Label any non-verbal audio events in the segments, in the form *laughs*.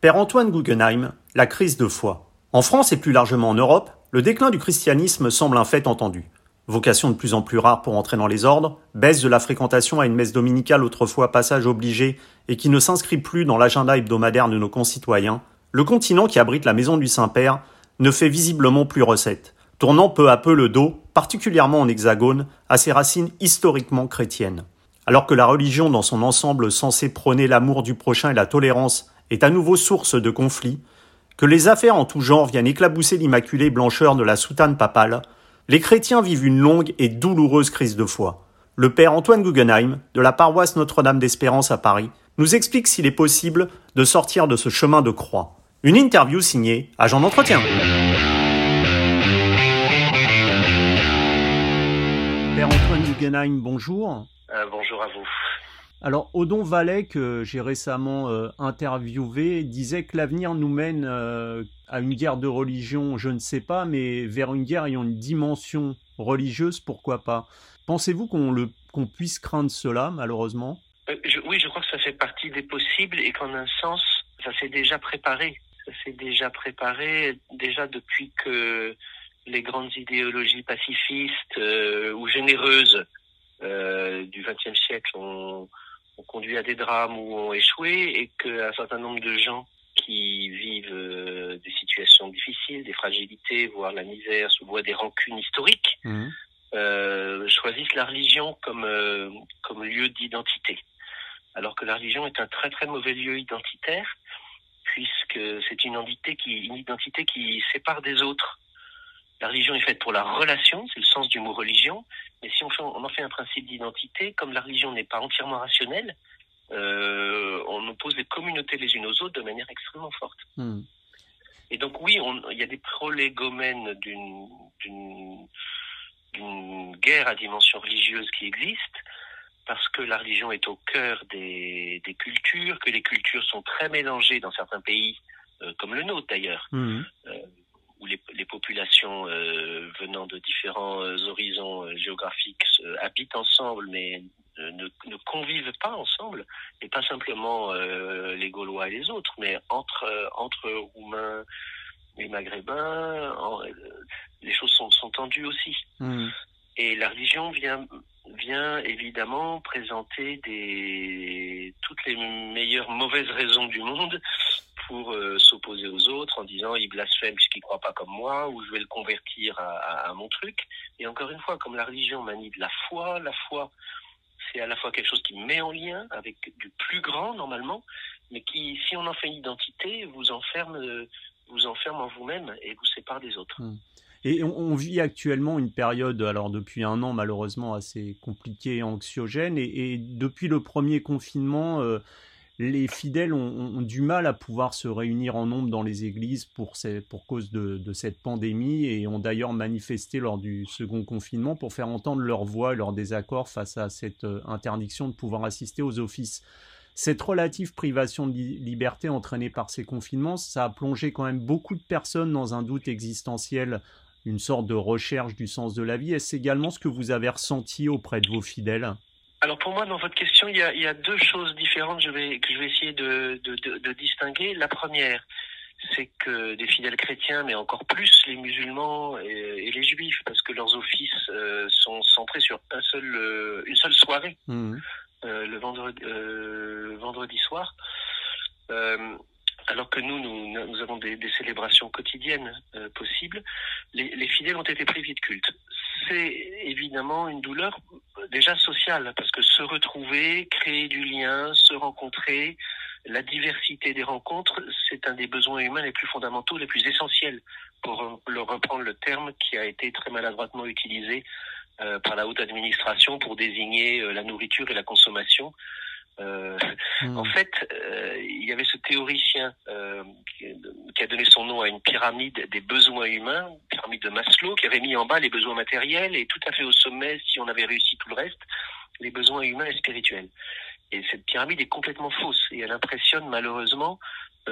Père Antoine Guggenheim, la crise de foi. En France et plus largement en Europe, le déclin du christianisme semble un fait entendu. Vocation de plus en plus rare pour entrer dans les ordres, baisse de la fréquentation à une messe dominicale autrefois passage obligé et qui ne s'inscrit plus dans l'agenda hebdomadaire de nos concitoyens, le continent qui abrite la maison du Saint-Père ne fait visiblement plus recette, tournant peu à peu le dos, particulièrement en hexagone, à ses racines historiquement chrétiennes. Alors que la religion dans son ensemble censée prôner l'amour du prochain et la tolérance est à nouveau source de conflits, que les affaires en tout genre viennent éclabousser l'immaculée blancheur de la soutane papale, les chrétiens vivent une longue et douloureuse crise de foi. Le père Antoine Guggenheim, de la paroisse Notre-Dame d'Espérance à Paris, nous explique s'il est possible de sortir de ce chemin de croix. Une interview signée Agent d'entretien. Père Antoine Guggenheim, bonjour. Euh, bonjour à vous. Alors, Odon Vallet, que j'ai récemment euh, interviewé, disait que l'avenir nous mène euh, à une guerre de religion, je ne sais pas, mais vers une guerre ayant une dimension religieuse, pourquoi pas Pensez-vous qu'on puisse craindre cela, malheureusement? Euh, Oui, je crois que ça fait partie des possibles et qu'en un sens, ça s'est déjà préparé. Ça s'est déjà préparé, déjà depuis que les grandes idéologies pacifistes ou généreuses du XXe siècle ont ont conduit à des drames ou ont échoué et qu'un certain nombre de gens qui vivent euh, des situations difficiles, des fragilités, voire la misère, sous voie des rancunes historiques, mmh. euh, choisissent la religion comme, euh, comme lieu d'identité. Alors que la religion est un très très mauvais lieu identitaire, puisque c'est une identité qui, une identité qui sépare des autres. La religion est faite pour la relation, c'est le sens du mot religion, mais si on, en fait un principe d'identité, comme la religion n'est pas entièrement rationnelle, euh, on oppose les communautés les unes aux autres de manière extrêmement forte. Hmm. Et donc oui, il y a des prolégomènes d'une guerre à dimension religieuse qui existe, parce que la religion est au cœur des, cultures, que les cultures sont très mélangées dans certains pays, euh, comme le nôtre d'ailleurs. Hmm. Euh, où les, les populations euh, venant de différents euh, horizons euh, géographiques habitent ensemble, mais ne, ne, convivent pas ensemble, et pas simplement les Gaulois et les autres, mais entre entre Roumains et Maghrébins, les choses sont, sont tendues aussi. Mmh. Et la religion vient vient évidemment présenter des toutes les meilleures mauvaises raisons du monde pour euh, s'opposer aux autres en disant il blasphème puisqu'il croit pas comme moi ou je vais le convertir à, mon truc. Et encore une fois, comme la religion manie de la foi, la foi c'est à la fois quelque chose qui met en lien avec du plus grand normalement, mais qui, si on en fait une identité, vous enferme, vous enferme en vous-même et vous sépare des autres. Hmm. Et on, vit actuellement une période, alors depuis un an malheureusement assez compliquée et anxiogène, et, depuis le premier confinement, euh, les fidèles ont, du mal à pouvoir se réunir en nombre dans les églises pour, pour cause de, cette pandémie et ont d'ailleurs manifesté lors du second confinement pour faire entendre leur voix et leur désaccord face à cette euh, interdiction de pouvoir assister aux offices. Cette relative privation de liberté entraînée par ces confinements, ça a plongé quand même beaucoup de personnes dans un doute existentiel, une sorte de recherche du sens de la vie. Est-ce également ce que vous avez ressenti auprès de vos fidèles? Alors pour moi, dans votre question, il y a, il y a deux choses différentes je vais, que je vais essayer de, de, de, de distinguer. La première, c'est que des fidèles chrétiens, mais encore plus les musulmans et, les juifs, parce que leurs offices euh, sont centrés sur un seul, euh, une seule soirée, mmh. euh, le vendredi, vendredi soir. Alors que nous, nous, avons des, célébrations quotidiennes possibles, les, les, fidèles ont été privés de culte. C'est évidemment une douleur déjà sociale, parce que se retrouver, créer du lien, se rencontrer, la diversité des rencontres, c'est un des besoins humains les plus fondamentaux, les plus essentiels, pour reprendre le terme qui a été très maladroitement utilisé euh, par la haute administration pour désigner euh, la nourriture et la consommation. Euh, hmm. En fait, euh, il y avait ce théoricien euh, qui, a donné son nom à une pyramide des besoins humains, pyramide de Maslow, qui avait mis en bas les besoins matériels et tout à fait au sommet, si on avait réussi tout le reste, les besoins humains et spirituels. Et cette pyramide est complètement fausse et elle impressionne malheureusement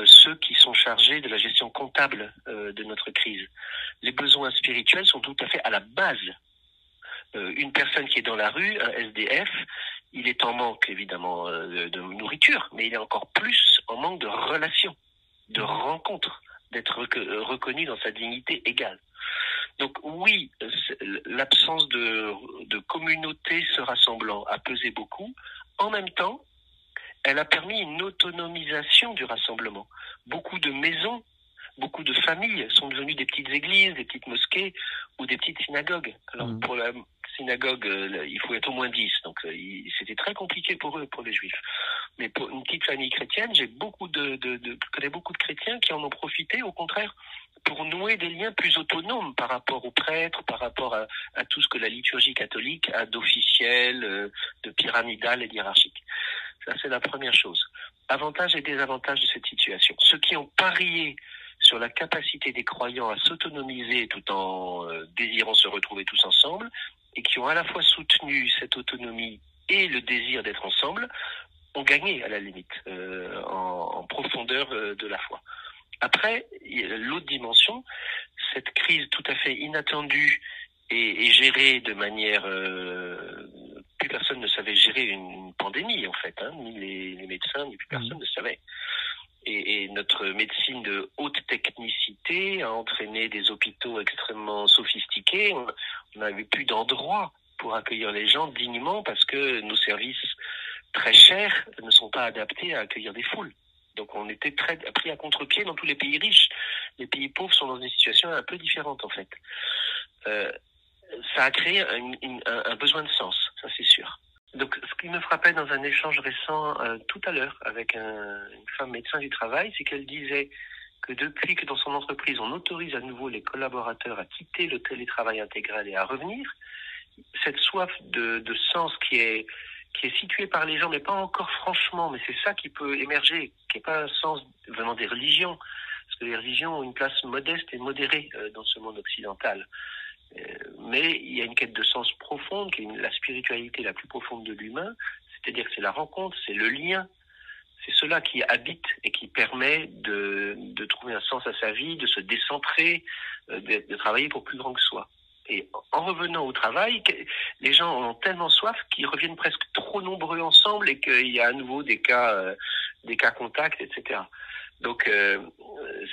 ceux qui sont chargés de la gestion comptable de notre crise. Les besoins spirituels sont tout à fait à la base. Euh, une personne qui est dans la rue, un SDF, il est en manque évidemment euh, de nourriture, mais il est encore plus en manque de relations. de rencontre, d'être reconnu dans sa dignité égale. Donc oui, l'absence de, de communauté se rassemblant a pesé beaucoup. En même temps, elle a permis une autonomisation du rassemblement. Beaucoup de maisons, beaucoup de familles sont devenues des petites églises, des petites mosquées ou des petites synagogues. Alors mmh. pour la synagogue, euh, il faut être au moins 10, donc euh, c'était très compliqué pour eux, pour les juifs. Mais pour une petite famille chrétienne, j'ai beaucoup de, de, je connais beaucoup de chrétiens qui en ont profité, au contraire, pour nouer des liens plus autonomes par rapport aux prêtres, par rapport à, à tout ce que la liturgie catholique a d'officiel, euh, de pyramidal et hiérarchique. Ça, c'est la première chose. Avantages et désavantages de cette situation. Ceux qui ont parié sur la capacité des croyants à s'autonomiser tout en euh, désirant se retrouver tous ensemble, et qui ont à la fois soutenu cette autonomie et le désir d'être ensemble, ont gagné à la limite euh, en, en, profondeur euh, de la foi. Après, l'autre dimension, cette crise tout à fait inattendue et, et gérée de manière plus personne ne savait gérer une pandémie en fait, hein, ni les, les, médecins ni plus personne mmh. ne savait. Et, notre médecine de haute technicité a entraîné des hôpitaux extrêmement sophistiqués. On n'avait plus d'endroits pour accueillir les gens dignement parce que nos services très chers ne sont pas adaptés à accueillir des foules. Donc on était très pris à contre-pied dans tous les pays riches. Les pays pauvres sont dans une situation un peu différente en fait. Euh, ça a créé un, besoin de sens, ça c'est sûr. Donc ce qui me frappait dans un échange récent euh, tout à l'heure avec un, une femme médecin du travail, c'est qu'elle disait que depuis que dans son entreprise on autorise à nouveau les collaborateurs à quitter le télétravail intégral et à revenir, cette soif de, de sens qui est qui est situé par les gens, mais pas encore franchement, mais c'est ça qui peut émerger, qui n'est pas un sens venant des religions, parce que les religions ont une place modeste et modérée euh, dans ce monde occidental. Mais il y a une quête de sens profonde, qui est la spiritualité la plus profonde de l'humain, c'est-à-dire que c'est la rencontre, c'est le lien, c'est cela qui habite et qui permet de, de, trouver un sens à sa vie, de se décentrer, euh, de, de travailler pour plus grand que soi. Et en revenant au travail, les gens ont tellement soif qu'ils reviennent presque trop nombreux ensemble et qu'il y a à nouveau des cas, euh, des cas contacts, etc. Donc euh,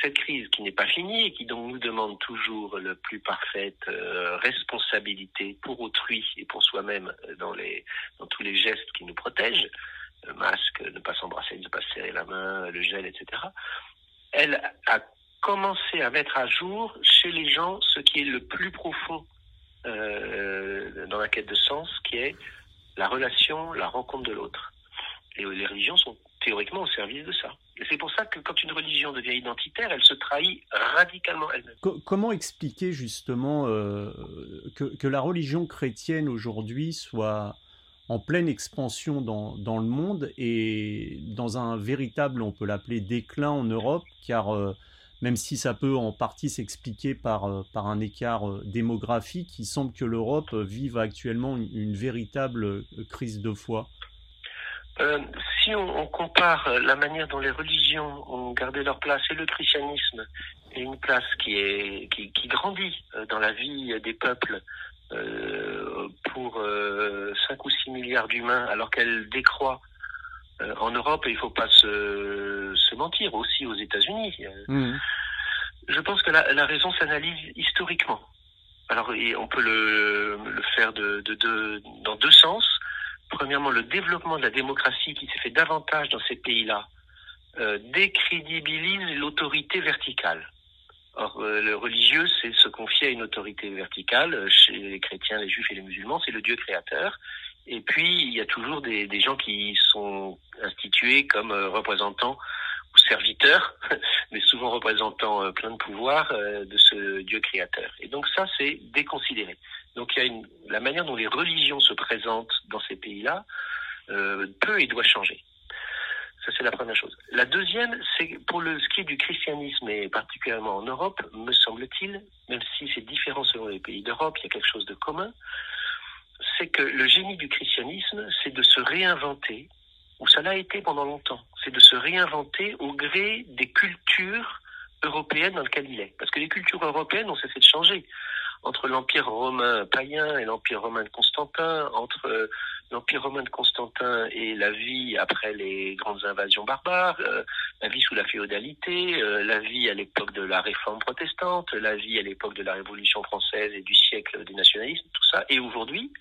cette crise qui n'est pas finie et qui donc nous demande toujours le plus parfaite euh, responsabilité pour autrui et pour soi-même dans les dans tous les gestes qui nous protègent, le masque, ne pas s'embrasser, ne pas serrer la main, le gel, etc. Elle a commencer à mettre à jour chez les gens ce qui est le plus profond euh, dans la quête de sens, qui est la relation, la rencontre de l'autre. Et les religions sont théoriquement au service de ça. C'est pour ça que quand une religion devient identitaire, elle se trahit radicalement elle-même. comment expliquer justement euh, que, la religion chrétienne aujourd'hui soit en pleine expansion dans, le monde et dans un véritable, on peut l'appeler, déclin en Europe, car euh, même si ça peut en partie s'expliquer par, euh, un écart démographique, il semble que l'Europe vive actuellement une, véritable crise de foi. Euh, si on, on, compare la manière dont les religions ont gardé leur place et le christianisme est une place qui est qui, qui grandit dans la vie des peuples euh, pour euh, 5 ou 6 milliards d'humains alors qu'elle décroît euh, en Europe, il ne faut pas se, se, mentir, aussi aux États-Unis. Mmh. Je pense que la, la raison s'analyse historiquement. Alors, on peut le, le faire de, de, de, dans deux sens. Premièrement, le développement de la démocratie qui s'est fait davantage dans ces pays-là euh, décrédibilise l'autorité verticale. Or, euh, le religieux, c'est se confier à une autorité verticale. Chez les chrétiens, les juifs et les musulmans, c'est le Dieu créateur. Et puis, il y a toujours des, gens qui sont institués comme euh, représentants ou serviteurs, *laughs* mais souvent représentants euh, plein de pouvoir euh, de ce Dieu créateur. Et donc ça, c'est déconsidéré. Donc il y a la manière dont les religions se présentent dans ces pays-là euh, peut et doit changer. Ça, c'est la première chose. La deuxième, c'est pour le, ce qui est du christianisme, et particulièrement en Europe, me semble-t-il, même si c'est différent selon les pays d'Europe, il y a quelque chose de commun, c'est que le génie du christianisme, c'est de se réinventer, ou ça l'a été pendant longtemps, c'est de se réinventer au gré des cultures européennes dans lesquelles il est. Parce que les cultures européennes ont cessé de changer. Entre l'Empire romain païen et l'Empire romain de Constantin, entre l'Empire romain de Constantin et la vie après les grandes invasions barbares, euh, la vie sous la féodalité, euh, la vie à l'époque de la réforme protestante, la vie à l'époque de la Révolution française et du siècle des nationalismes, tout ça. Et aujourd'hui,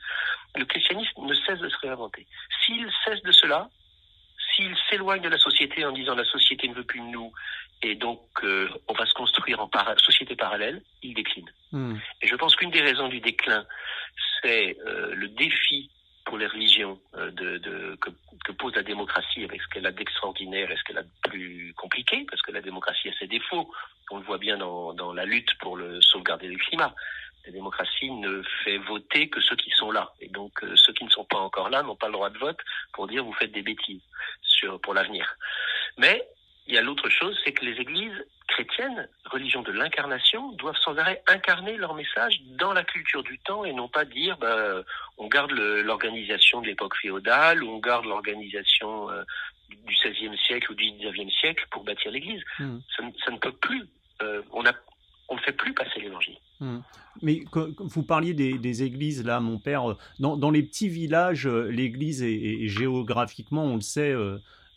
le christianisme ne cesse de se réinventer. S'il cesse de cela, s'il s'éloigne de la société en disant la société ne veut plus de nous et donc euh, on va se construire en société parallèle, il décline. Hmm. Et je pense qu'une des raisons du déclin, c'est le défi pour les religions euh, de, de, que, que, pose la démocratie avec ce qu'elle a d'extraordinaire et ce qu'elle a de plus compliqué, parce que la démocratie a ses défauts. On le voit bien dans, dans la lutte pour le sauvegarder le climat. La démocratie ne fait voter que ceux qui sont là. Et donc euh, ceux qui ne sont pas encore là n'ont pas le droit de vote pour dire vous faites des bêtises sur, pour l'avenir. Mais il y a l'autre chose, c'est que les églises chrétiennes, religion de l'incarnation, doivent sans arrêt incarner leur message dans la culture du temps et non pas dire ben, on garde l'organisation de l'époque féodale ou on garde l'organisation euh, du XVIe siècle ou du XIXe siècle pour bâtir l'Église. Hmm. Ça, ne peut plus. Euh, on, a, on ne fait plus passer l'Évangile. Hmm. Mais vous parliez des, églises, là, mon père, euh, dans, dans les petits villages, l'Église est, géographiquement, on le sait,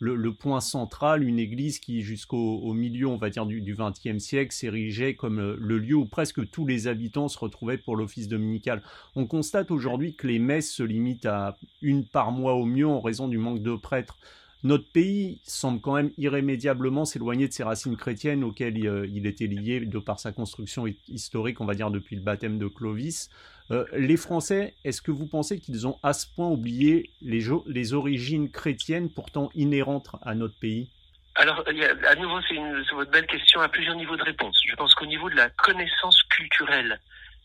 le, point central, une église qui jusqu'au milieu, on va dire, du XXe siècle s'érigeait comme euh, le lieu où presque tous les habitants se retrouvaient pour l'office dominical. On constate aujourd'hui que les messes se limitent à une par mois au mieux en raison du manque de prêtres. Notre pays semble quand même irrémédiablement s'éloigner de ses racines chrétiennes auxquelles euh, il était lié de par sa construction historique, on va dire, depuis le baptême de Clovis. Euh, les Français, est-ce que vous pensez qu'ils ont à ce point oublié les, les origines chrétiennes pourtant inhérentes à notre pays? Alors, à nouveau, c'est votre belle question à plusieurs niveaux de réponse. Je pense qu'au niveau de la connaissance culturelle,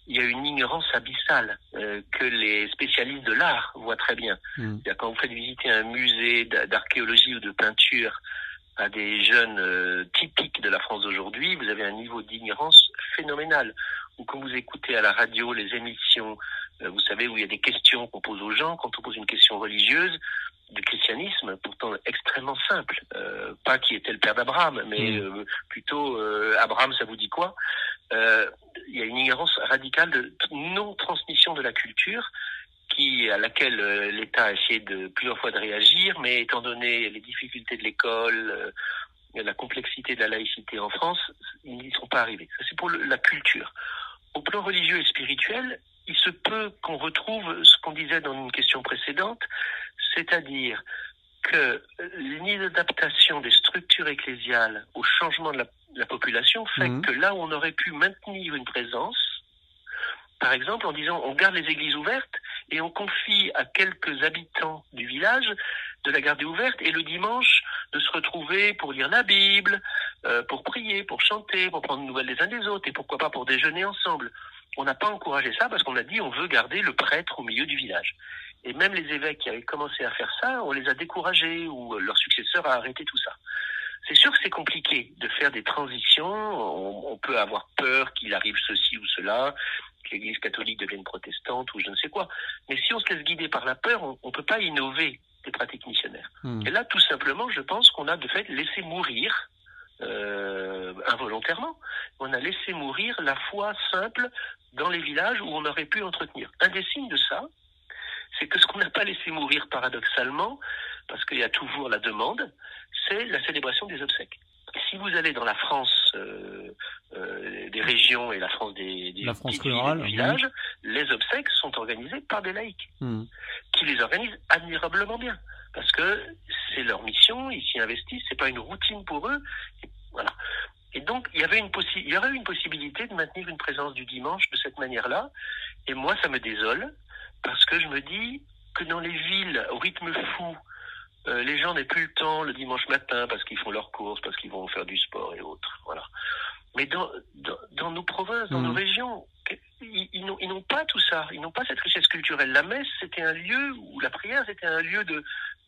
il y a une ignorance abyssale euh, que les spécialistes de l'art voient très bien. Hmm. Quand vous faites visiter un musée d'archéologie ou de peinture à des jeunes euh, typiques de la France d'aujourd'hui, vous avez un niveau d'ignorance phénoménal ou quand vous écoutez à la radio les émissions, euh, vous savez, où il y a des questions qu'on pose aux gens, quand on pose une question religieuse, du christianisme, pourtant extrêmement simple, euh, pas qui était le père d'Abraham, mais mm. euh, plutôt Abraham, ça vous dit quoi? Il y a une ignorance radicale de non-transmission de la culture qui à laquelle l'État a essayé de plusieurs fois de réagir, mais étant donné les difficultés de l'école, la complexité de la laïcité en France, ils n'y sont pas arrivés. Ça c'est pour la culture. Au plan religieux et spirituel, il se peut qu'on retrouve ce qu'on disait dans une question précédente, c'est-à-dire que l'inadaptation des structures ecclésiales au changement de la, population fait mmh. que là où on aurait pu maintenir une présence, par exemple en disant on garde les églises ouvertes et on confie à quelques habitants du village de la garder ouverte et le dimanche de se retrouver pour lire la Bible, euh, pour prier, pour chanter, pour prendre nouvelles des uns des autres, et pourquoi pas pour déjeuner ensemble. On n'a pas encouragé ça parce qu'on a dit on veut garder le prêtre au milieu du village. Et même les évêques qui avaient commencé à faire ça, on les a découragés ou leur successeur a arrêté tout ça. C'est sûr que c'est compliqué de faire des transitions. On, peut avoir peur qu'il arrive ceci ou cela, que l'Église catholique devienne protestante ou je ne sais quoi. Mais si on se laisse guider par la peur, on ne peut pas innover des pratiques missionnaires. Hmm. Et là, tout simplement, je pense qu'on a de fait laissé mourir euh, involontairement. On a laissé mourir la foi simple dans les villages où on aurait pu entretenir. Un des signes de ça, c'est que ce qu'on n'a pas laissé mourir paradoxalement, parce qu'il y a toujours la demande, c'est la célébration des obsèques. Si vous allez dans la France euh, euh, des régions et la France des, la France rurale, villages, les obsèques sont organisées par des laïcs, hmm. qui les organisent admirablement bien parce que c'est leur mission, ils s'y investissent, c'est pas une routine pour eux. Et voilà. Et donc, il y avait une il y aurait une possibilité de maintenir une présence du dimanche de cette manière-là. Et moi, ça me désole parce que je me dis que dans les villes au rythme fou, euh, les gens n'aient plus le temps le dimanche matin parce qu'ils font leurs courses, parce qu'ils vont faire du sport et autres. Voilà. Mais dans, dans, nos provinces, dans nos mmh. régions, ils, n'ont pas tout ça, ils n'ont pas cette richesse culturelle. La messe, c'était un lieu, ou la prière, c'était un lieu de,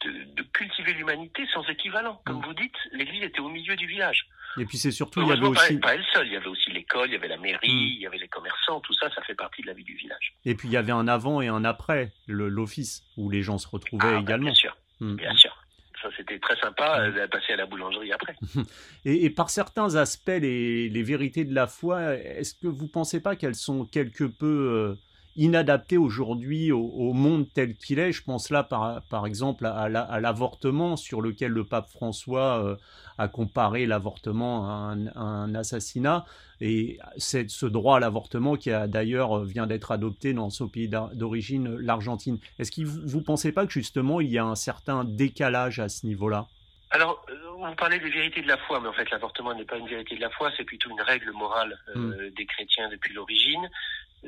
de, cultiver l'humanité sans équivalent. Comme mm. vous dites, l'église était au milieu du village. Et puis c'est surtout, il y avait aussi... Pas, elle seule, il y avait aussi l'école, il y avait la mairie, mm. il y avait les commerçants, tout ça, ça fait partie de la vie du village. Et puis il y avait un avant et un après, l'office, où les gens se retrouvaient ah, bah, également. bien sûr, mm. bien sûr. Ça, c'était très sympa euh, de passer à la boulangerie après. *laughs* et, par certains aspects, les, les, vérités de la foi, est-ce que vous pensez pas qu'elles sont quelque peu... Euh, inadapté aujourd'hui au, monde tel qu'il est. Je pense là, par, par exemple, à, l'avortement, sur lequel le pape François euh, a comparé l'avortement à, un, assassinat. Et c'est ce droit à l'avortement qui a d'ailleurs euh, vient d'être adopté dans son pays d'origine, l'Argentine. Est-ce que vous ne pensez pas que justement il y a un certain décalage à ce niveau-là? Alors, euh, on parlait de vérité de la foi, mais en fait, l'avortement n'est pas une vérité de la foi, c'est plutôt une règle morale hmm. des chrétiens depuis l'origine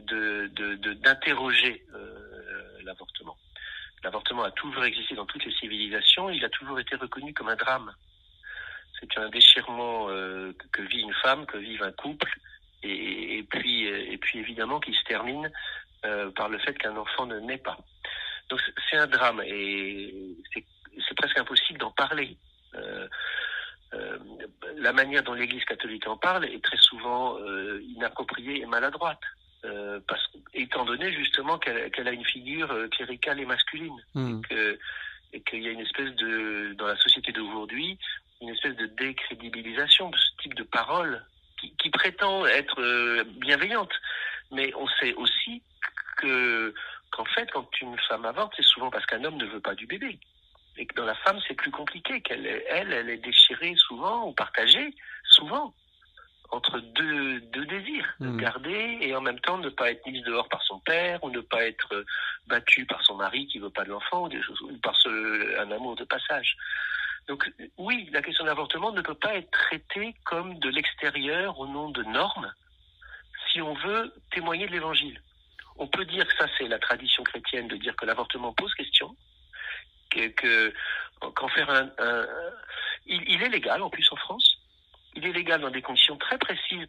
d'interroger euh, l'avortement. L'avortement a toujours existé dans toutes les civilisations, il a toujours été reconnu comme un drame. C'est un déchirement euh, que vit une femme, que vit un couple, et, puis, et puis évidemment qui se termine euh, par le fait qu'un enfant ne naît pas. Donc c'est un drame et c'est presque impossible d'en parler. la manière dont l'Église catholique en parle est très souvent inappropriée et maladroite. Euh, parce, étant donné justement qu'elle a une figure euh, cléricale et masculine, hmm. et qu'il y a une espèce de, dans la société d'aujourd'hui, une espèce de décrédibilisation de ce type de parole qui, qui prétend être euh, bienveillante. Mais on sait aussi que qu'en fait, quand une femme avorte, c'est souvent parce qu'un homme ne veut pas du bébé. Et que dans la femme, c'est plus compliqué, qu'elle elle, elle est déchirée souvent ou partagée souvent entre deux, deux désirs, de hmm. garder et en même temps ne pas être mise dehors par son père ou ne pas être euh, battue par son mari qui veut pas de l'enfant ou des choses ou par ce, un amour de passage. Donc oui, la question de l'avortement ne peut pas être traitée comme de l'extérieur au nom de normes si on veut témoigner de l'évangile. On peut dire que ça c'est la tradition chrétienne de dire que l'avortement pose question, que qu'en faire un, un il, il est légal en plus en France il est légal dans des conditions très précises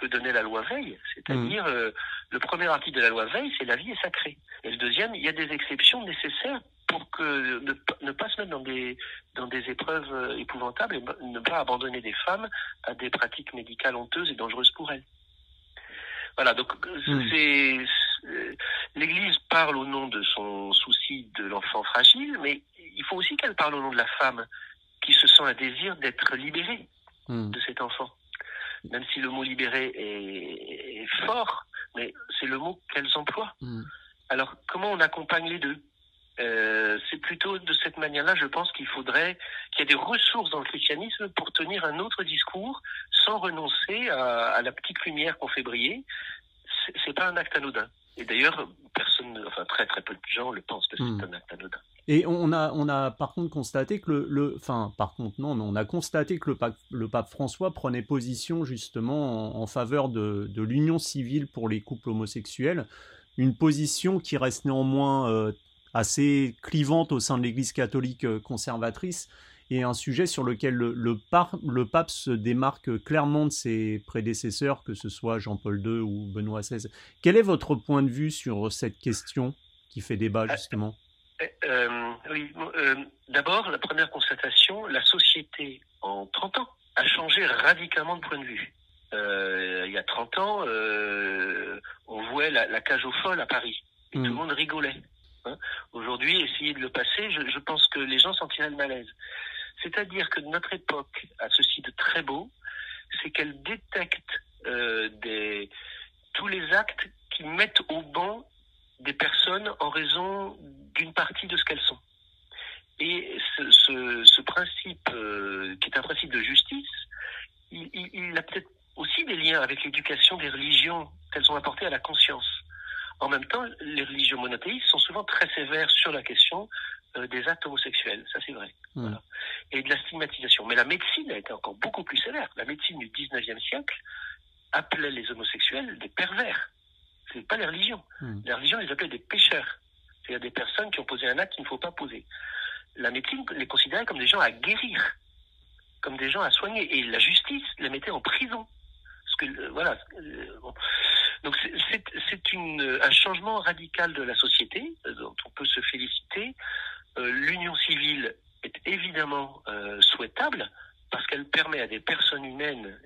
que donnait la loi Veil. C'est-à-dire, mmh. euh, le premier article de la loi Veil, c'est la vie est sacrée. Et le deuxième, il y a des exceptions nécessaires pour que ne, pas se mettre dans des dans des épreuves euh, épouvantables et ne pas abandonner des femmes à des pratiques médicales honteuses et dangereuses pour elles. Voilà, donc mmh. c'est l'Église parle au nom de son souci de l'enfant fragile, mais il faut aussi qu'elle parle au nom de la femme qui se sent un désir d'être libérée Hmm. de cet enfant. Même si le mot libéré est, fort, mais c'est le mot qu'elles emploient. Hmm. Alors, comment on accompagne les deux? Euh, c'est plutôt de cette manière-là, je pense qu'il faudrait qu'il y ait des ressources dans le christianisme pour tenir un autre discours sans renoncer à, la petite lumière qu'on fait briller. C'est pas un acte anodin. Et d'ailleurs, personne, enfin très très peu de gens le pensent que c'est hmm. un acte anodin. Et on a, on a par contre constaté que le, enfin par contre non, mais on a constaté que le pape, le pape François prenait position justement en, faveur de, de l'union civile pour les couples homosexuels, une position qui reste néanmoins euh, assez clivante au sein de l'Église catholique euh, conservatrice et un sujet sur lequel le, le, le, pape se démarque clairement de ses prédécesseurs, que ce soit Jean-Paul II ou Benoît XVI. Quel est votre point de vue sur cette question qui fait débat ah, justement? euh, oui, euh, d'abord, la première constatation, la société en 30 ans a changé radicalement de point de vue. Euh, il y a 30 ans, euh, on voit la, la, cage aux folles à Paris et tout le monde rigolait. Hein. Aujourd'hui, essayer de le passer, je, je, pense que les gens sentiraient le malaise. C'est-à-dire que notre époque a ceci de très beau, c'est qu'elle détecte euh, tous les actes qui mettent au banc des personnes en raison d'une partie de ce qu'elles sont. Et ce, principe, euh, qui est un principe de justice, il, il, il a peut-être aussi des liens avec l'éducation des religions qu'elles ont apportées à la conscience. En même temps, les religions monothéistes sont souvent très sévères sur la question euh, des actes homosexuels, ça c'est vrai, mmh. voilà. et de la stigmatisation. Mais la médecine a été encore beaucoup plus sévère. La médecine du 19e siècle appelait les homosexuels des pervers c'est pas les religions. Les religions les appelaient des pécheurs. C'est-à-dire des personnes qui ont posé un acte qu'il ne faut pas poser. La médecine les considérait comme des gens à guérir, comme des gens à soigner. Et la justice les mettait en prison. Parce que, euh, voilà. Euh, Donc c'est un changement radical de la société euh, dont on peut se féliciter. L'union civile est évidemment souhaitable parce qu'elle permet à des personnes humaines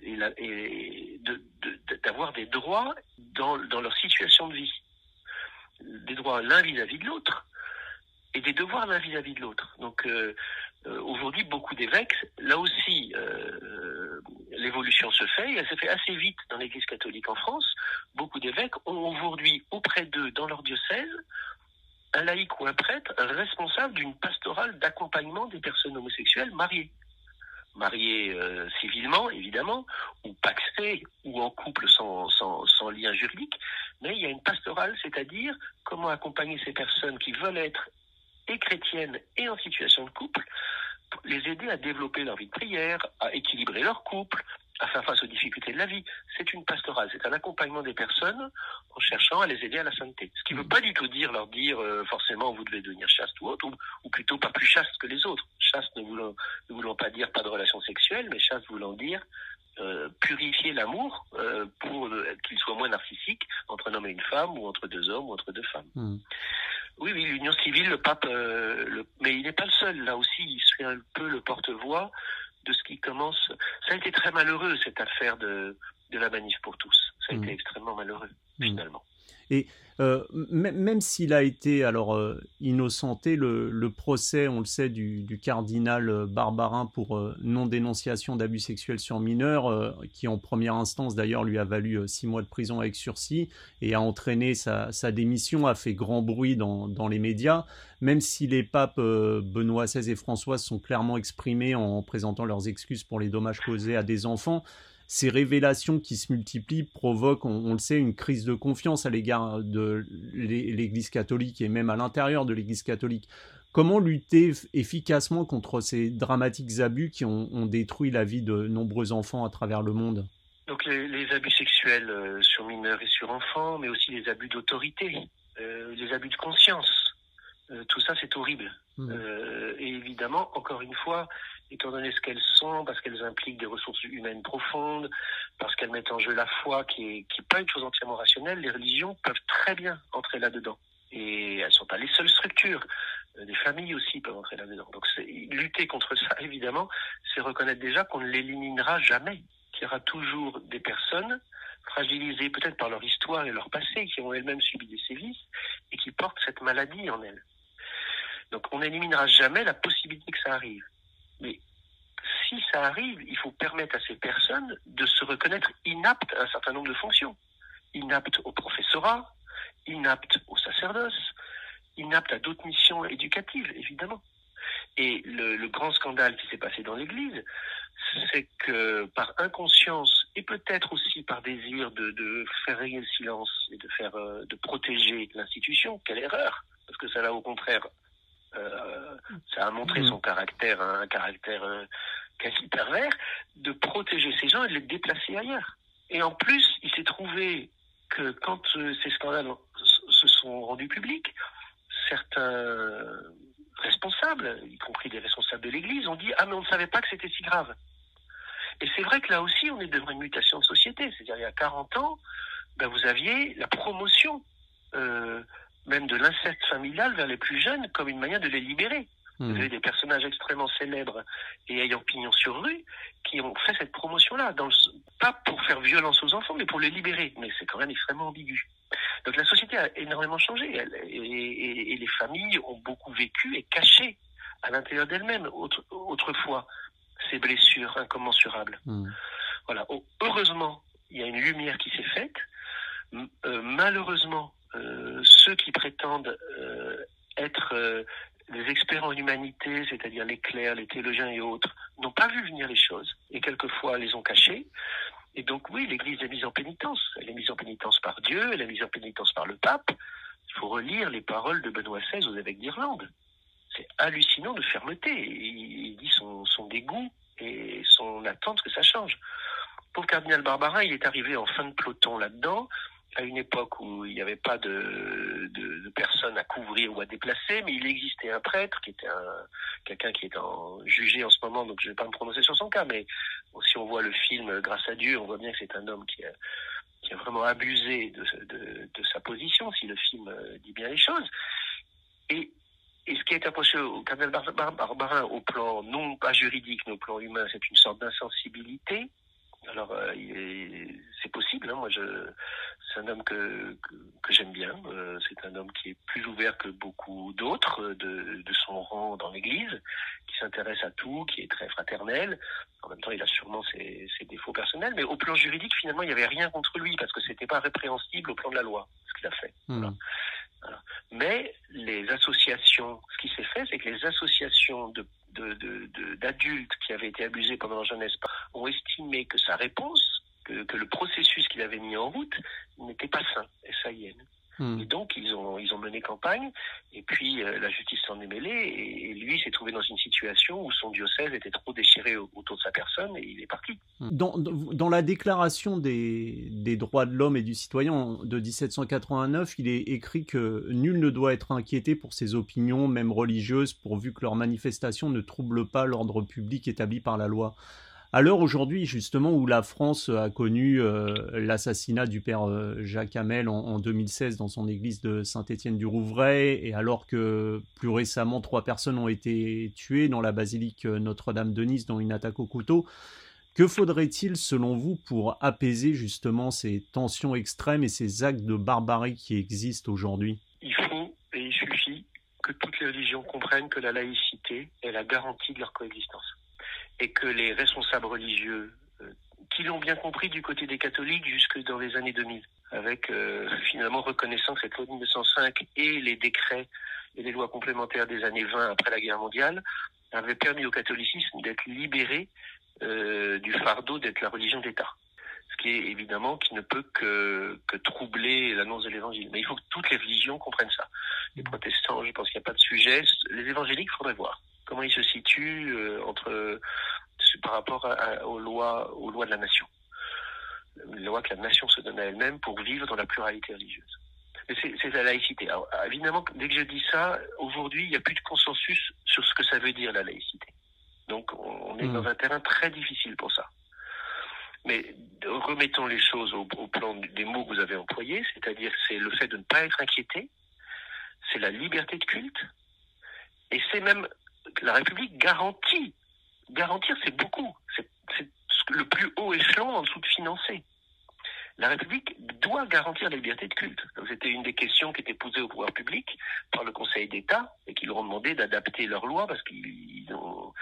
d'avoir des droits dans, leur situation de vie. Des droits l'un vis-à-vis de l'autre et des devoirs l'un vis-à-vis de l'autre. Donc euh, euh, aujourd'hui, beaucoup d'évêques, là aussi, euh, l'évolution se fait, et elle se fait assez vite dans l'Église catholique en France. D'évêques ont aujourd'hui auprès d'eux, dans leur diocèse, un laïc ou un prêtre responsable d'une pastorale d'accompagnement des personnes homosexuelles mariées. Mariées euh, civilement, évidemment, ou paxées, ou en couple sans lien juridique, mais il y a une pastorale, c'est-à-dire comment accompagner ces personnes qui veulent être et chrétiennes et en situation de couple, les aider à développer leur vie de prière, à équilibrer leur couple, à faire face aux difficultés de la vie. C'est une pastorale, c'est un accompagnement des personnes en cherchant à les aider à la sainteté. Ce qui ne veut pas du tout dire leur dire euh, forcément vous devez devenir chaste ou autre, ou, ou, plutôt pas plus chaste que les autres. Chaste ne voulant, ne voulant pas dire pas de relation sexuelle, mais chaste voulant dire euh, purifier l'amour euh, pour qu'il soit moins narcissique entre un homme et une femme, ou entre deux hommes, ou entre deux femmes. Mmh. Oui, oui, l'union civile, le pape, le... mais il n'est pas le seul. Là aussi, il fait un peu le porte-voix de ce qui commence. Ça a été très malheureux cette affaire de, de la manif pour tous. Ça a mmh. été extrêmement malheureux mmh. finalement. Et euh, même s'il a été alors euh, innocenté, le, le, procès, on le sait, du, du cardinal euh, Barbarin pour euh, non-dénonciation d'abus sexuels sur mineurs, qui en première instance d'ailleurs lui a valu six mois de prison avec sursis et a entraîné sa, sa démission, a fait grand bruit dans, dans, les médias, même si les papes Benoît XVI et François sont clairement exprimés en présentant leurs excuses pour les dommages causés à des enfants ces révélations qui se multiplient provoquent, on, on, le sait, une crise de confiance à l'égard de l'Église catholique et même à l'intérieur de l'Église catholique. Comment lutter efficacement contre ces dramatiques abus qui ont, ont, détruit la vie de nombreux enfants à travers le monde? Donc les, les abus sexuels euh, sur mineurs et sur enfants, mais aussi les abus d'autorité, euh, les abus de conscience, euh, tout ça c'est horrible. Mmh. et évidemment, encore une fois, étant donné ce qu'elles sont, parce qu'elles impliquent des ressources humaines profondes, parce qu'elles mettent en jeu la foi, qui est, qui est pas une chose entièrement rationnelle, les religions peuvent très bien entrer là-dedans. Et elles sont pas les seules structures. Euh, des familles aussi peuvent entrer là-dedans. Donc lutter contre ça, *laughs* évidemment, c'est reconnaître déjà qu'on ne l'éliminera jamais, qu'il y aura toujours des personnes fragilisées peut-être par leur histoire et leur passé, qui ont elles-mêmes subi des sévices et qui portent cette maladie en elles. Donc on n'éliminera jamais la possibilité que ça arrive. Si ça arrive, il faut permettre à ces personnes de se reconnaître inaptes à un certain nombre de fonctions. Inaptes au professorat, inaptes au sacerdoce, inaptes à d'autres missions éducatives, évidemment. Et le, le grand scandale qui s'est passé dans l'Église, c'est que par inconscience et peut-être aussi par désir de, de faire régner le silence et de faire euh, de protéger l'institution, quelle erreur Parce que ça l'a au contraire euh, ça a montré mmh. son caractère, un caractère euh, quasi pervers, de protéger ces gens et de les déplacer ailleurs. Et en plus, il s'est trouvé que quand euh, ces scandales se sont rendus publics, certains responsables, y compris des responsables de l'Église, ont dit ah mais on ne savait pas que c'était si grave. Et c'est vrai que là aussi, on est devant une mutation de société. C'est-à-dire, il y a 40 ans, ben, vous aviez la promotion euh, même de l'inceste familial vers les plus jeunes comme une manière de les libérer. Vous avez des personnages extrêmement célèbres et ayant pignon sur rue qui ont fait cette promotion-là, pas pour faire violence aux enfants, mais pour les libérer. Mais c'est quand même extrêmement ambigu. Donc la société a énormément changé elle, et, et, et, les familles ont beaucoup vécu et caché à l'intérieur d'elles-mêmes autre, autrefois ces blessures incommensurables. Mmh. Voilà. Heureusement, il y a une lumière qui s'est faite. Euh, malheureusement, euh, ceux qui prétendent euh, être les experts en humanité, c'est-à-dire les clercs, les théologiens et autres, n'ont pas vu venir les choses et quelquefois les ont cachées. Et donc oui, l'Église est mise en pénitence. Elle est mise en pénitence par Dieu, elle est mise en pénitence par le pape. Il faut relire les paroles de Benoît XVI aux évêques d'Irlande. C'est hallucinant de fermeté. Il, dit son, dégoût et son attente que ça change. Pour cardinal Barbarin, il est arrivé en fin de peloton là-dedans à une époque où il n'y avait pas de, de, de, à couvrir ou à déplacer, mais il existait un prêtre qui était un quelqu'un qui est en, jugé en ce moment, donc je ne vais pas me prononcer sur son cas, mais si on voit le film Grâce à Dieu, on voit bien que c'est un homme qui a, qui a vraiment abusé de, de, de, sa position, si le film euh, dit bien les choses. Et, et ce qui est approché au cardinal Barbarin au plan non pas juridique, mais au plan humain, c'est une sorte d'insensibilité alors, euh, c'est possible. Hein, moi, je, c'est un homme que, que, que j'aime bien. Euh, c'est un homme qui est plus ouvert que beaucoup d'autres de, de son rang dans l'Église, qui s'intéresse à tout, qui est très fraternel. En même temps, il a sûrement ses, défauts personnels, mais au plan juridique, finalement, il n'y avait rien contre lui parce que c'était pas répréhensible au plan de la loi ce qu'il a fait. Mais les associations, ce qui s'est fait, c'est que les associations d'adultes qui avaient été abusés pendant leur jeunesse ont estimé que sa réponse, que, le processus qu'il avait mis en route n'était pas sain. Et ça. Hmm. Et donc, ils ont, ils ont mené campagne, et puis euh, la justice s'en est mêlée, et, lui s'est trouvé dans une situation où son diocèse était trop déchiré autour de sa personne, et il est parti. Hmm. Dans, dans la déclaration des, des droits de l'homme et du citoyen de 1789, il est écrit que nul ne doit être inquiété pour ses opinions, même religieuses, pourvu que leurs manifestations ne troublent pas l'ordre public établi par la loi. À l'heure aujourd'hui, justement, où la France a connu euh, l'assassinat du père euh, Jacques Hamel en, 2016 dans son église de Saint-Étienne-du-Rouvray, et alors que plus récemment trois personnes ont été tuées dans la basilique Notre-Dame de Nice dans une attaque au couteau, que faudrait-il, selon vous, pour apaiser justement ces tensions extrêmes et ces actes de barbarie qui existent aujourd'hui? Il faut et il suffit que toutes les religions comprennent que la laïcité est la garantie de leur coexistence et que les responsables religieux, euh, qui l'ont bien compris du côté des catholiques jusque dans les années 2000, avec euh, finalement reconnaissant que cette loi de 1905 et les décrets et les lois complémentaires des années 20 après la guerre mondiale avaient permis au catholicisme d'être libéré euh, du fardeau d'être la religion d'État. Ce qui est évidemment qui ne peut que, que troubler l'annonce de l'évangile. Mais il faut que toutes les religions comprennent ça. Les protestants, je pense qu'il n'y a pas de sujet. Les évangéliques, il faudrait voir comment il se situe euh, entre par rapport aux lois aux lois de la nation, les lois que la nation se donne à elle-même pour vivre dans la pluralité religieuse. C'est la laïcité. Alors, évidemment, dès que je dis ça, aujourd'hui, il n'y a plus de consensus sur ce que ça veut dire la laïcité. Donc, on est hmm. dans un terrain très difficile pour ça. Mais remettons les choses au, au plan des mots que vous avez employés, c'est-à-dire c'est le fait de ne pas être inquiété, c'est la liberté de culte, et c'est même la République garantit. Garantir, c'est beaucoup. C'est le plus haut échelon en dessous de financer. La République doit garantir la liberté de culte. C'était une des questions qui était posée au pouvoir public par le Conseil d'État et qui leur ont demandé d'adapter leurs lois parce qu'on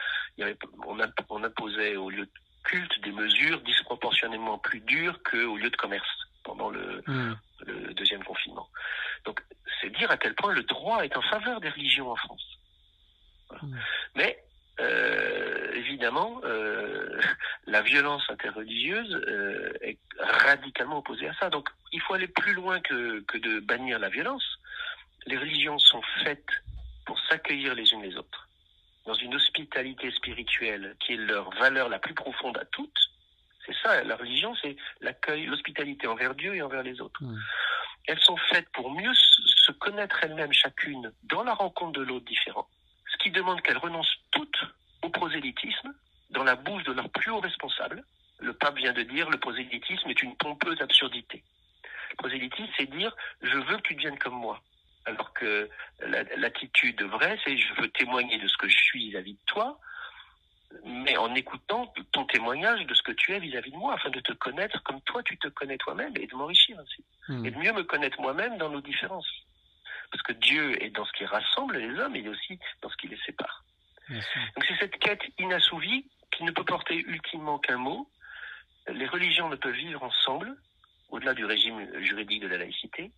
on imposait au lieu de culte des mesures disproportionnellement plus dures qu'au lieu de commerce pendant le, hmm. le deuxième confinement. Donc, c'est dire à quel point le droit est en faveur des religions en France. Mm. Mais euh, évidemment, euh, *laughs* la violence interreligieuse euh, est radicalement opposée à ça. Donc, il faut aller plus loin que, que de bannir la violence. Les religions sont faites pour s'accueillir les unes les autres, dans une hospitalité spirituelle qui est leur valeur la plus profonde à toutes. C'est ça, la religion, c'est l'accueil, l'hospitalité envers Dieu et envers les autres. Mm. Elles sont faites pour mieux se connaître elles-mêmes chacune dans la rencontre de l'autre différent qui demandent qu'elles renoncent toutes au prosélytisme dans la bouche de leurs plus hauts responsables. Le pape vient de dire le prosélytisme est une pompeuse absurdité. Le prosélytisme, c'est dire je veux que tu deviennes comme moi. Alors que l'attitude vraie, c'est je veux témoigner de ce que je suis vis-à-vis de toi, mais en écoutant ton témoignage de ce que tu es vis-à-vis de moi, afin de te connaître comme toi tu te connais toi-même et de m'enrichir ainsi. Hmm. Et de mieux me connaître moi-même dans nos différences. Parce que Dieu est dans ce qui rassemble les hommes, et aussi dans ce qui les sépare. Donc c'est cette quête inassouvie qui ne peut porter ultimement qu'un mot. Les religions ne peuvent vivre ensemble, au-delà du régime juridique de la laïcité,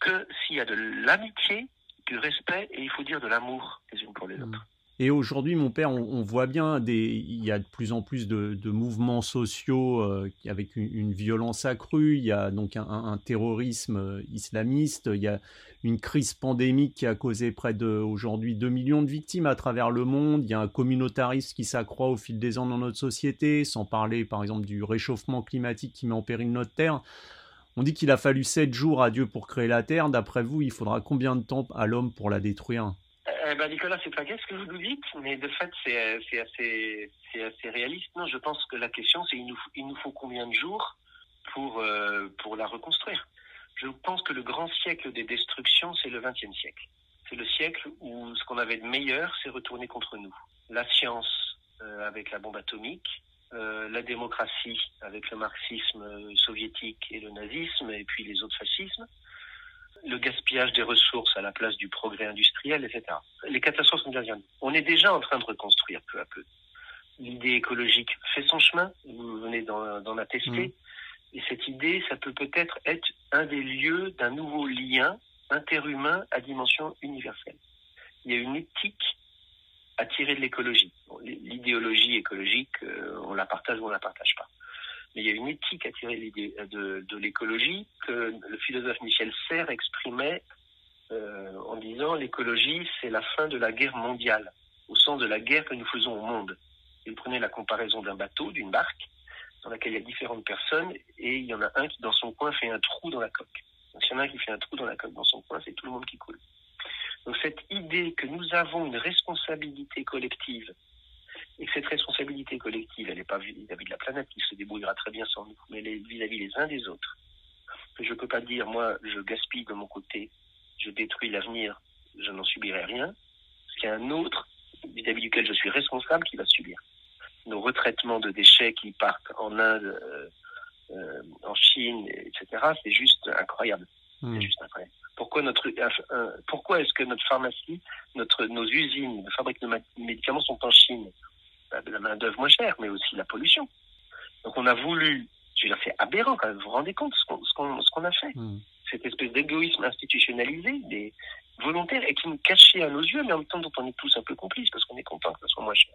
que s'il y a de l'amitié, du respect et il faut dire de l'amour les unes pour les mm. autres. Et aujourd'hui, mon père, on, voit bien, des, il y a de plus en plus de, mouvements sociaux euh, avec une, violence accrue. Il y a donc un, terrorisme euh, islamiste. Il y a une crise pandémique qui a causé près de aujourd'hui 2 millions de victimes à travers le monde. Il y a un communautarisme qui s'accroît au fil des ans dans notre société, sans parler par exemple du réchauffement climatique qui met en péril notre terre. On dit qu'il a fallu 7 jours à Dieu pour créer la Terre. D'après vous, il faudra combien de temps à l'homme pour la détruire? Eh ben Nicolas, c'est pas ce que vous nous dites, mais de fait, c'est assez, réaliste. Non, je pense que la question, c'est il nous, il nous faut combien de jours pour, euh, pour la reconstruire? Je pense que le grand siècle des destructions, c'est le XXe siècle. C'est le siècle où ce qu'on avait de meilleur s'est retourné contre nous. La science euh, avec la bombe atomique, euh, la démocratie avec le marxisme soviétique et le nazisme, et puis les autres fascismes, le gaspillage des ressources à la place du progrès industriel, etc. Les catastrophes sont déjà On est déjà en train de reconstruire peu à peu. L'idée écologique fait son chemin, vous venez d'en attester. Mmh. Et cette idée, ça peut peut-être être un des lieux d'un nouveau lien interhumain à dimension universelle. Il y a une éthique à tirer de l'écologie. L'idéologie écologique, euh, on la partage ou on la partage pas. Mais il y a une éthique à tirer de, l'écologie que le philosophe Michel Serres exprimait euh, en disant l'écologie, c'est la fin de la guerre mondiale, au sens de la guerre que nous faisons au monde. Il prenait la comparaison d'un bateau, d'une barque, dans laquelle il y a différentes personnes, et il y en a un qui, dans son coin, fait un trou dans la coque. Donc, s'il y en a un qui fait un trou dans la coque dans son coin, c'est tout le monde qui coule. Donc, cette idée que nous avons une responsabilité collective, et que cette responsabilité collective, elle n'est pas vis-à-vis de la planète, qui se débrouillera très bien sans nous, mais vis-à-vis les uns des autres. Je ne peux pas dire, moi, je gaspille de mon côté, je détruis l'avenir, je n'en subirai rien, parce qu'il y a un autre vis-à-vis duquel je suis responsable qui va subir nos retraitements de déchets qui partent en Inde, euh, euh, en Chine, etc. C'est juste incroyable. C'est hmm. juste incroyable. Pourquoi notre, pourquoi est-ce que notre pharmacie, notre, nos usines de fabrique de médicaments sont en Chine? La main d'œuvre moins chère, mais aussi la pollution. Donc on a voulu, je veux dire, c'est aberrant quand même. Vous vous rendez compte ce qu'on ce qu'on a fait? Hmm. Cette espèce d'égoïsme institutionnalisé, des volontaires, et qui nous cachait à nos yeux, mais en même temps dont on est tous un peu complices parce qu'on est content que ce soit moins cher.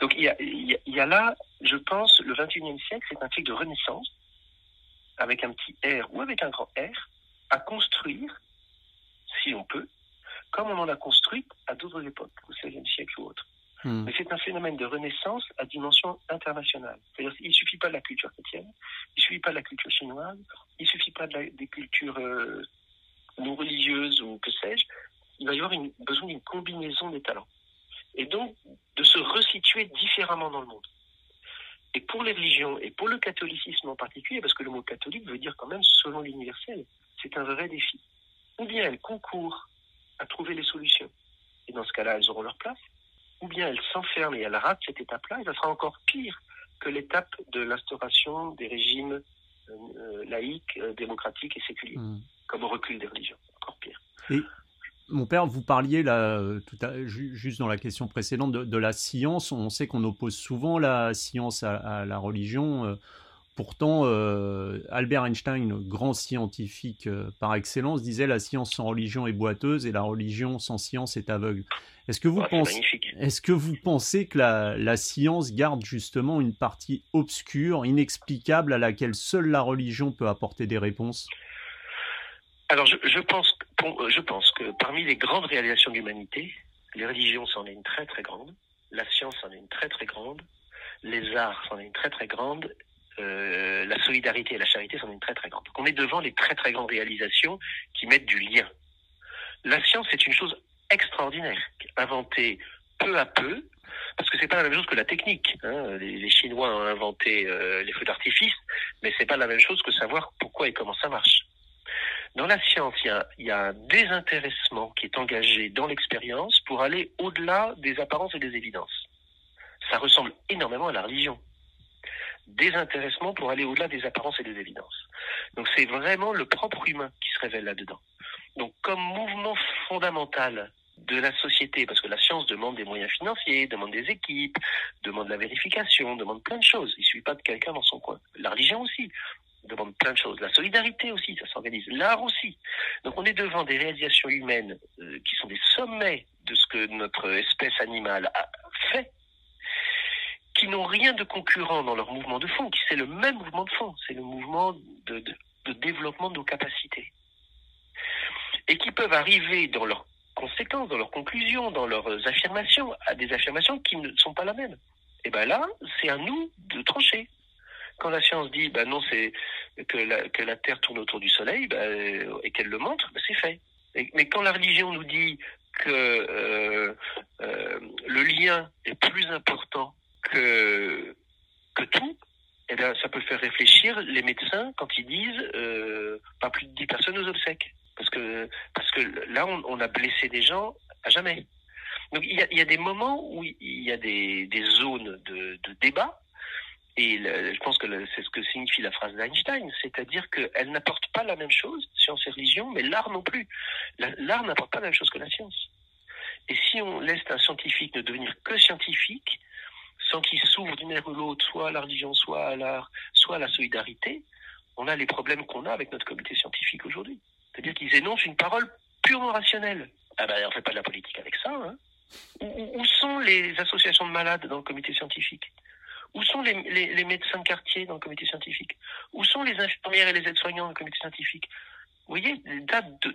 Donc il y a, il y a là, je pense, le 21e siècle, c'est un siècle de renaissance, avec un petit R ou avec un grand R, à construire, si on peut, comme on en a construit à d'autres époques, au XVIe siècle ou autre. Mais c'est un phénomène de renaissance à dimension internationale. C'est-à-dire qu'il ne suffit pas de la culture chrétienne, il ne suffit pas de la culture chinoise, il ne suffit pas de des cultures euh, non religieuses ou que sais-je. Il va y avoir besoin d'une combinaison des talents et donc de se resituer différemment dans le monde. Et pour les religions, et pour le catholicisme en particulier, parce que le mot catholique veut dire quand même selon l'universel, c'est un vrai défi. Ou bien elles concourent à trouver les solutions, et dans ce cas-là, elles auront leur place, ou bien elles s'enferment et elles ratent cette étape-là, et ça sera encore pire que l'étape de l'instauration des régimes euh, laïques, euh, démocratiques et séculiers, mmh. comme au recul des religions, encore pire. Mon père, vous parliez là, tout à, juste dans la question précédente de, la science. On sait qu'on oppose souvent la science à, la religion. Pourtant, euh, Albert Einstein, grand scientifique euh, par excellence, disait la science sans religion est boiteuse et la religion sans science est aveugle. Est-ce que vous pensez, est-ce que vous pensez que la, la, science garde justement une partie obscure, inexplicable, à laquelle seule la religion peut apporter des réponses? Alors, je, je, pense, je pense que parmi les grandes réalisations de l'humanité, les religions c'en est une très très grande, la science en est une très très grande, les arts c'en est une très très grande, euh, la solidarité et la charité est une très très grande. Donc on est devant les très très grandes réalisations qui mettent du lien. La science c'est une chose extraordinaire, inventée peu à peu, parce que c'est pas la même chose que la technique. Hein. Les, Chinois ont inventé euh, les feux d'artifice, mais c'est pas la même chose que savoir pourquoi et comment ça marche. Dans la science, il y, a, un désintéressement qui est engagé dans l'expérience pour aller au-delà des apparences et des évidences. Ça ressemble énormément à la religion. Désintéressement pour aller au-delà des apparences et des évidences. Donc c'est vraiment le propre humain qui se révèle là-dedans. Donc comme mouvement fondamental de la société, parce que la science demande des moyens financiers, demande des équipes, demande la vérification, demande plein de choses. Il ne suffit pas de quelqu'un dans son coin. La religion aussi demande plein de choses. La solidarité aussi, ça s'organise. L'art aussi. Donc on est devant des réalisations humaines euh, qui sont des sommets de ce que notre espèce animale a fait, qui n'ont rien de concurrent dans leur mouvement de fond, qui c'est le même mouvement de fond, c'est le mouvement de, développement de nos capacités. Et qui peuvent arriver dans leurs conséquences, dans leurs conclusions, dans leurs affirmations, à des affirmations qui ne sont pas la même. Et bien là, c'est à nous de trancher. Quand la science dit, ben non, c'est que la, que la Terre tourne autour du Soleil, ben, et qu'elle le montre, ben c'est fait. mais quand la religion nous dit que euh, euh, le lien est plus important que, tout, eh bien, ça peut faire réfléchir les médecins quand ils disent euh, pas plus de 10 personnes aux obsèques. Parce que, parce que là, on, a blessé des gens à jamais. Donc il y a, il y a des moments où il y a des, des zones de, de débat Et je pense que c'est ce que signifie la phrase d'Einstein, c'est-à-dire qu'elle n'apporte pas la même chose, science et religion, mais l'art non plus. L'art n'apporte pas la même chose que la science. Et si on laisse un scientifique ne devenir que scientifique, sans qu'il s'ouvre d'une ère ou l'autre, soit à la religion, soit à l'art, soit à la solidarité, on a les problèmes qu'on a avec notre comité scientifique aujourd'hui. C'est-à-dire qu'ils énoncent une parole purement rationnelle. Ah ben, on fait pas de la politique avec ça. Hein. Où, sont les associations de malades dans le comité scientifique? Où sont les, médecins de quartier dans le comité scientifique? Où sont les infirmières et les aides-soignants dans le comité scientifique? Vous voyez,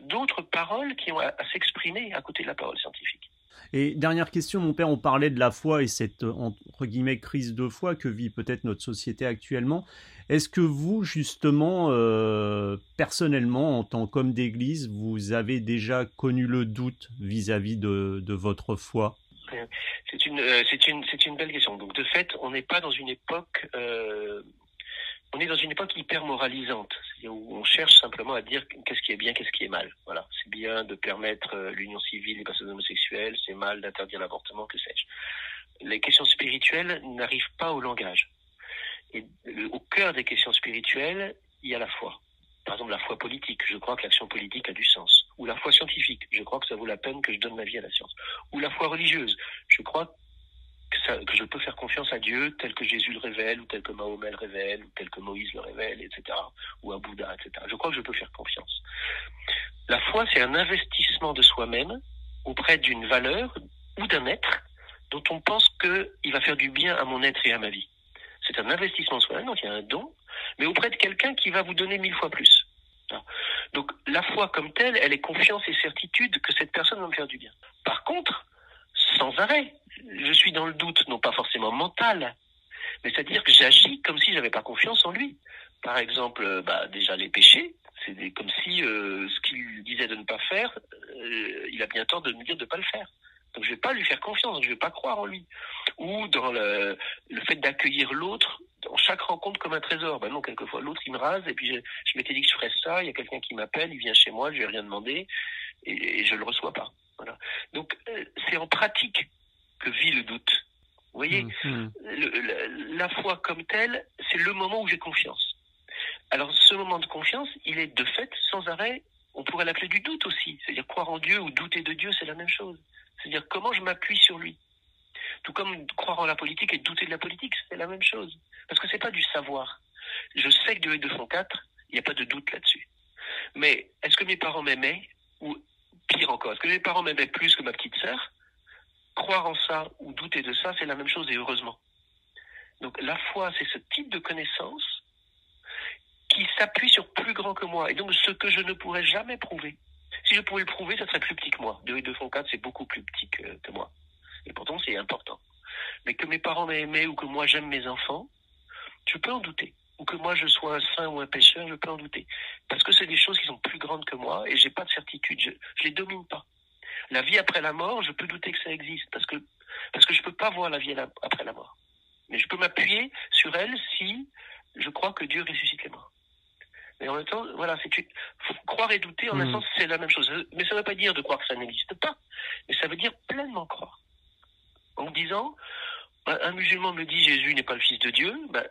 d'autres paroles qui ont à s'exprimer à côté de la parole scientifique. Et dernière question, mon père, on parlait de la foi et cette entre guillemets crise de foi que vit peut-être notre société actuellement. Est-ce que vous, justement, euh, personnellement, en tant qu'homme d'église, vous avez déjà connu le doute vis-à-vis de, votre foi? C'est une, euh, une, une belle question. Donc, de fait, on n'est pas dans une époque euh, on est dans une époque hyper moralisante, où on cherche simplement à dire qu'est-ce qui est bien, qu'est-ce qui est mal. Voilà, c'est bien de permettre euh, l'union civile des personnes homosexuelles, c'est mal d'interdire l'avortement, que sais-je. Les questions spirituelles n'arrivent pas au langage. Et au cœur des questions spirituelles, il y a la foi. Par exemple, la foi politique. Je crois que l'action politique a du sens. Ou la foi scientifique. Je crois que ça vaut la peine que je donne ma vie à la science. Ou la foi religieuse. Je crois que, je peux faire confiance à Dieu tel que Jésus le révèle, ou tel que Mahomet le révèle, ou tel que Moïse le révèle, etc., ou à Bouddha, etc. Je crois que je peux faire confiance. La foi, c'est un investissement de soi-même auprès d'une valeur ou d'un être dont on pense qu'il va faire du bien à mon être et à ma vie. C'est un investissement de soi-même, donc il y a un don, mais auprès de quelqu'un qui va vous donner mille fois plus. Donc la foi comme telle, elle est confiance et certitude que cette personne va me faire du bien. Par contre, sans arrêt, je suis dans le doute, non pas forcément mental, mais c'est-à-dire que j'agis comme si j'avais pas confiance en lui. Par exemple, euh, bah, déjà les péchés, c'est comme si euh, ce qu'il disait de ne pas faire, euh, il a bien tort de me dire de ne pas le faire. Donc je vais pas lui faire confiance, je vais pas croire en lui. Ou dans le, fait d'accueillir l'autre dans chaque rencontre comme un trésor. Ben non, quelquefois l'autre il me rase et puis je, je m'étais dit que je ferais ça, il y a quelqu'un qui m'appelle, il vient chez moi, je lui ai rien demandé et, et je le reçois pas. Voilà. Donc c'est en pratique que vit le doute. Vous voyez, mmh, mmh. la, foi comme telle, c'est le moment où j'ai confiance. Alors ce moment de confiance, il est de fait sans arrêt, on pourrait l'appeler du doute aussi. C'est-à-dire croire en Dieu ou douter de Dieu, c'est la même chose. C'est-à-dire comment je m'appuie sur lui. Tout comme croire en la politique et douter de la politique, c'est la même chose. Parce que c'est pas du savoir. Je sais que Dieu est de son quatre, il n'y a pas de doute là-dessus. Mais est-ce que mes parents m'aimaient Ou pire encore, est-ce que mes parents m'aimaient plus que ma petite sœur? Croire en ça ou douter de ça, c'est la même chose et heureusement. Donc la foi, c'est ce type de connaissance qui s'appuie sur plus grand que moi et donc ce que je ne pourrais jamais prouver. Si je pouvais le prouver, ça serait plus petit que moi. 2 et 2 font 4, c'est beaucoup plus petit que, moi. Et pourtant, c'est important. Mais que mes parents m'aient aimé ou que moi j'aime mes enfants, je peux en douter. Ou que moi je sois un saint ou un pécheur, je peux en douter. Parce que c'est des choses qui sont plus grandes que moi et j'ai pas de certitude. Je, je les domine pas. La vie après la mort, je peux douter que ça existe parce que parce que je peux pas voir la vie après la mort. Mais je peux m'appuyer sur elle si je crois que Dieu ressuscite les morts. Mais en même temps, voilà, c'est croire et douter en un hmm. sens c'est la même chose. Mais ça ne veut pas dire de croire que ça n'existe pas, mais ça veut dire pleinement croire. En disant, un musulman me dit Jésus n'est pas le fils de Dieu, ben,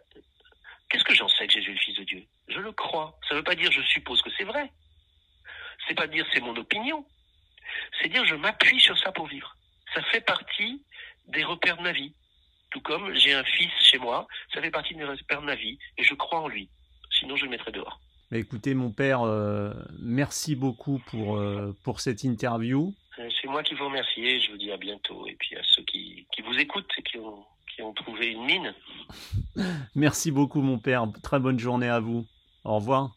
qu'est-ce que j'en sais que Jésus est le fils de Dieu? Je le crois. Ça ne veut pas dire je suppose que c'est vrai. C'est pas dire c'est mon opinion c'est dire je m'appuie sur ça pour vivre. Ça fait partie des repères de ma vie. Tout comme j'ai un fils chez moi, ça fait partie des repères de ma vie et je crois en lui. Sinon, je le mettrais dehors. Mais écoutez, mon père, euh, merci beaucoup pour, euh, pour cette interview. Euh, c'est moi qui vous remercie et je vous dis à bientôt. Et puis à ceux qui, qui vous écoutent et qui ont, qui ont trouvé une mine. *laughs* merci beaucoup, mon père. Très bonne journée à vous. Au revoir.